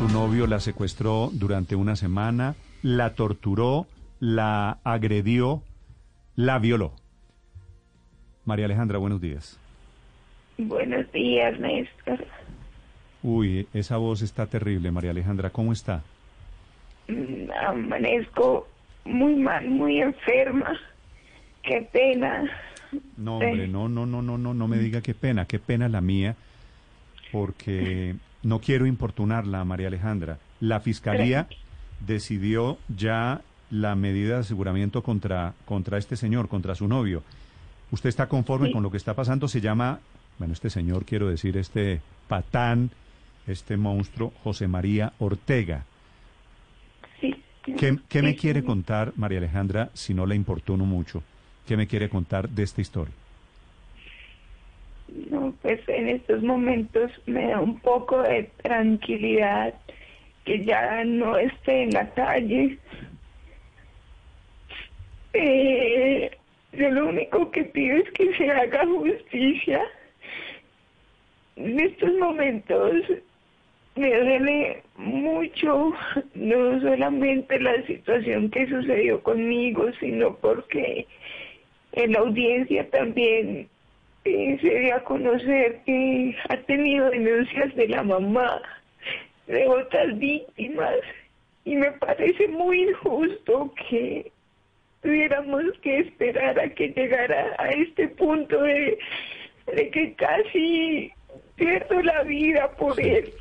Su novio la secuestró durante una semana, la torturó, la agredió, la violó. María Alejandra, buenos días. Buenos días, Néstor. Uy, esa voz está terrible, María Alejandra. ¿Cómo está? Mm, amanezco muy mal, muy enferma. Qué pena. No, hombre, no, no, no, no, no, no me diga qué pena, qué pena la mía, porque no quiero importunarla, María Alejandra. La fiscalía decidió ya la medida de aseguramiento contra, contra este señor, contra su novio. ¿Usted está conforme con lo que está pasando? Se llama, bueno, este señor, quiero decir, este patán, este monstruo, José María Ortega. Sí. ¿Qué, qué me quiere contar, María Alejandra, si no le importuno mucho? ¿Qué me quiere contar de esta historia? Pues en estos momentos me da un poco de tranquilidad que ya no esté en la calle. Eh, yo lo único que pido es que se haga justicia. En estos momentos me duele mucho, no solamente la situación que sucedió conmigo, sino porque en la audiencia también eh, se dio a conocer que ha tenido denuncias de la mamá, de otras víctimas, y me parece muy injusto que tuviéramos que esperar a que llegara a este punto de, de que casi pierdo la vida por él.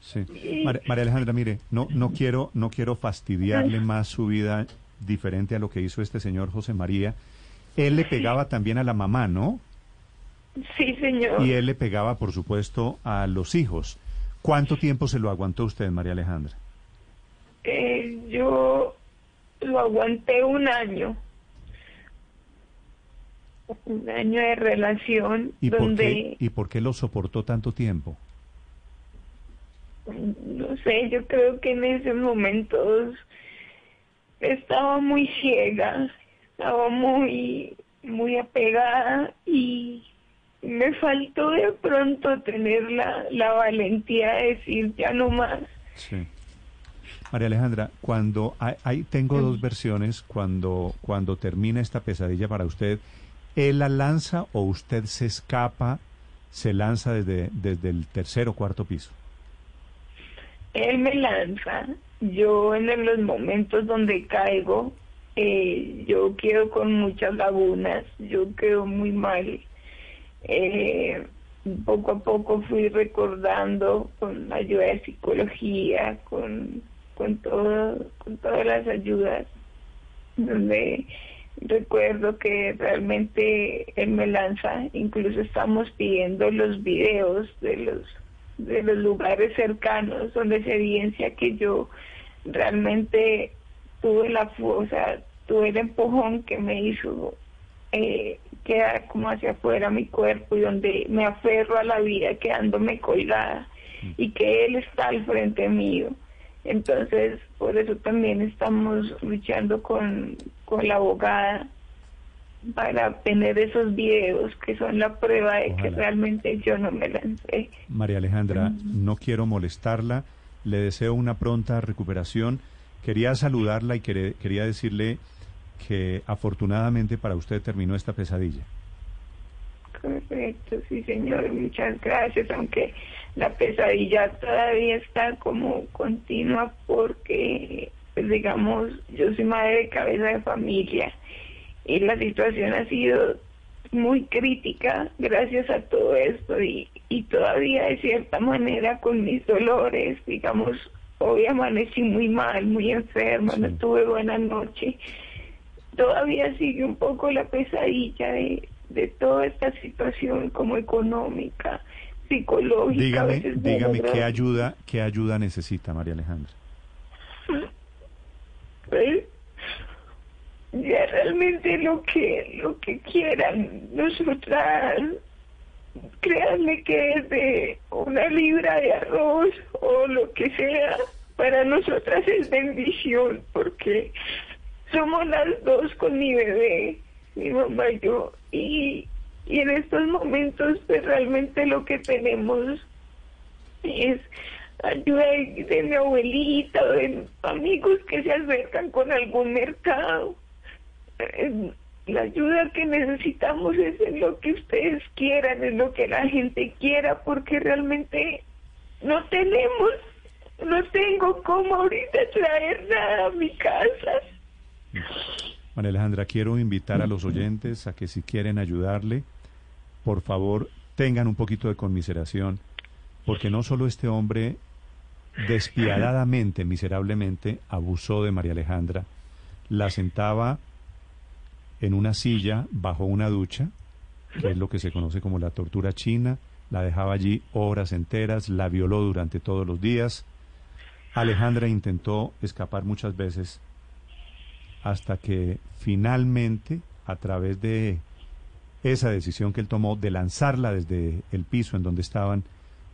Sí. María Alejandra, mire, no, no quiero, no quiero fastidiarle más su vida diferente a lo que hizo este señor José María. Él le pegaba también a la mamá, ¿no? Sí, señor. Y él le pegaba, por supuesto, a los hijos. ¿Cuánto tiempo se lo aguantó usted, María Alejandra? Eh, yo lo aguanté un año. Un año de relación ¿Y donde... Por qué, ¿Y por qué lo soportó tanto tiempo? No sé, yo creo que en esos momentos estaba muy ciega, estaba muy, muy apegada y me faltó de pronto tener la, la valentía de decir ya no más. Sí. María Alejandra, cuando hay, tengo dos versiones, cuando, cuando termina esta pesadilla para usted, ¿él la lanza o usted se escapa, se lanza desde, desde el tercer o cuarto piso? Él me lanza, yo en los momentos donde caigo, eh, yo quedo con muchas lagunas, yo quedo muy mal. Eh, poco a poco fui recordando con ayuda de psicología, con, con, todo, con todas las ayudas, donde recuerdo que realmente él me lanza, incluso estamos pidiendo los videos de los de los lugares cercanos donde se evidencia que yo realmente tuve la fuerza, tuve el empujón que me hizo eh, quedar como hacia afuera mi cuerpo y donde me aferro a la vida quedándome colgada y que él está al frente mío. Entonces, por eso también estamos luchando con, con la abogada para tener esos videos que son la prueba de que realmente yo no me lancé. María Alejandra, no quiero molestarla, le deseo una pronta recuperación. Quería saludarla y quería decirle que afortunadamente para usted terminó esta pesadilla. Correcto, sí señor, muchas gracias, aunque la pesadilla todavía está como continua porque, pues, digamos, yo soy madre de cabeza de familia y la situación ha sido muy crítica gracias a todo esto y, y todavía de cierta manera con mis dolores, digamos, hoy amanecí muy mal, muy enferma, no tuve buena noche. Todavía sigue un poco la pesadilla de, de toda esta situación como económica, psicológica. Dígame, dígame qué ayuda, qué ayuda necesita María Alejandra. Pues, ya realmente lo que lo que quieran nosotras créanme que es de una libra de arroz o lo que sea para nosotras es bendición porque somos las dos con mi bebé mi mamá y yo y, y en estos momentos pues, realmente lo que tenemos es ayuda de, mi abuelita de amigos que se acercan con algún mercado eh, la ayuda que necesitamos es en lo que ustedes quieran, en lo que la gente quiera, porque realmente no tenemos, no tengo cómo ahorita traer nada a mi casa. María Alejandra, quiero invitar a los oyentes a que si quieren ayudarle, por favor tengan un poquito de conmiseración, porque no solo este hombre despiadadamente, miserablemente, abusó de María Alejandra, la sentaba en una silla bajo una ducha, que es lo que se conoce como la tortura china, la dejaba allí horas enteras, la violó durante todos los días. Alejandra intentó escapar muchas veces hasta que finalmente, a través de esa decisión que él tomó de lanzarla desde el piso en donde estaban,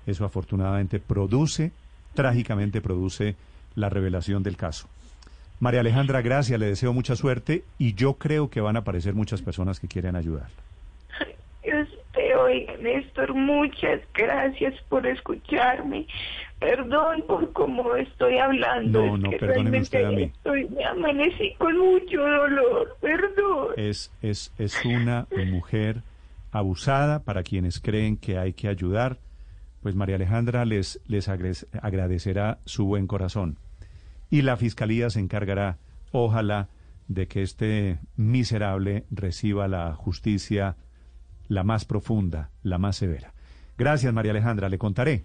eso afortunadamente produce, trágicamente produce la revelación del caso. María Alejandra, gracias, le deseo mucha suerte y yo creo que van a aparecer muchas personas que quieren ayudar. Néstor, muchas gracias por escucharme. Perdón por cómo estoy hablando. No, no, perdóneme usted a mí. Estoy, me amanecí con mucho dolor, perdón. Es, es, es una mujer abusada para quienes creen que hay que ayudar. Pues María Alejandra les, les agradecerá su buen corazón y la Fiscalía se encargará, ojalá, de que este miserable reciba la justicia la más profunda, la más severa. Gracias, María Alejandra, le contaré.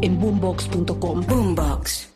en boombox.com. Boombox.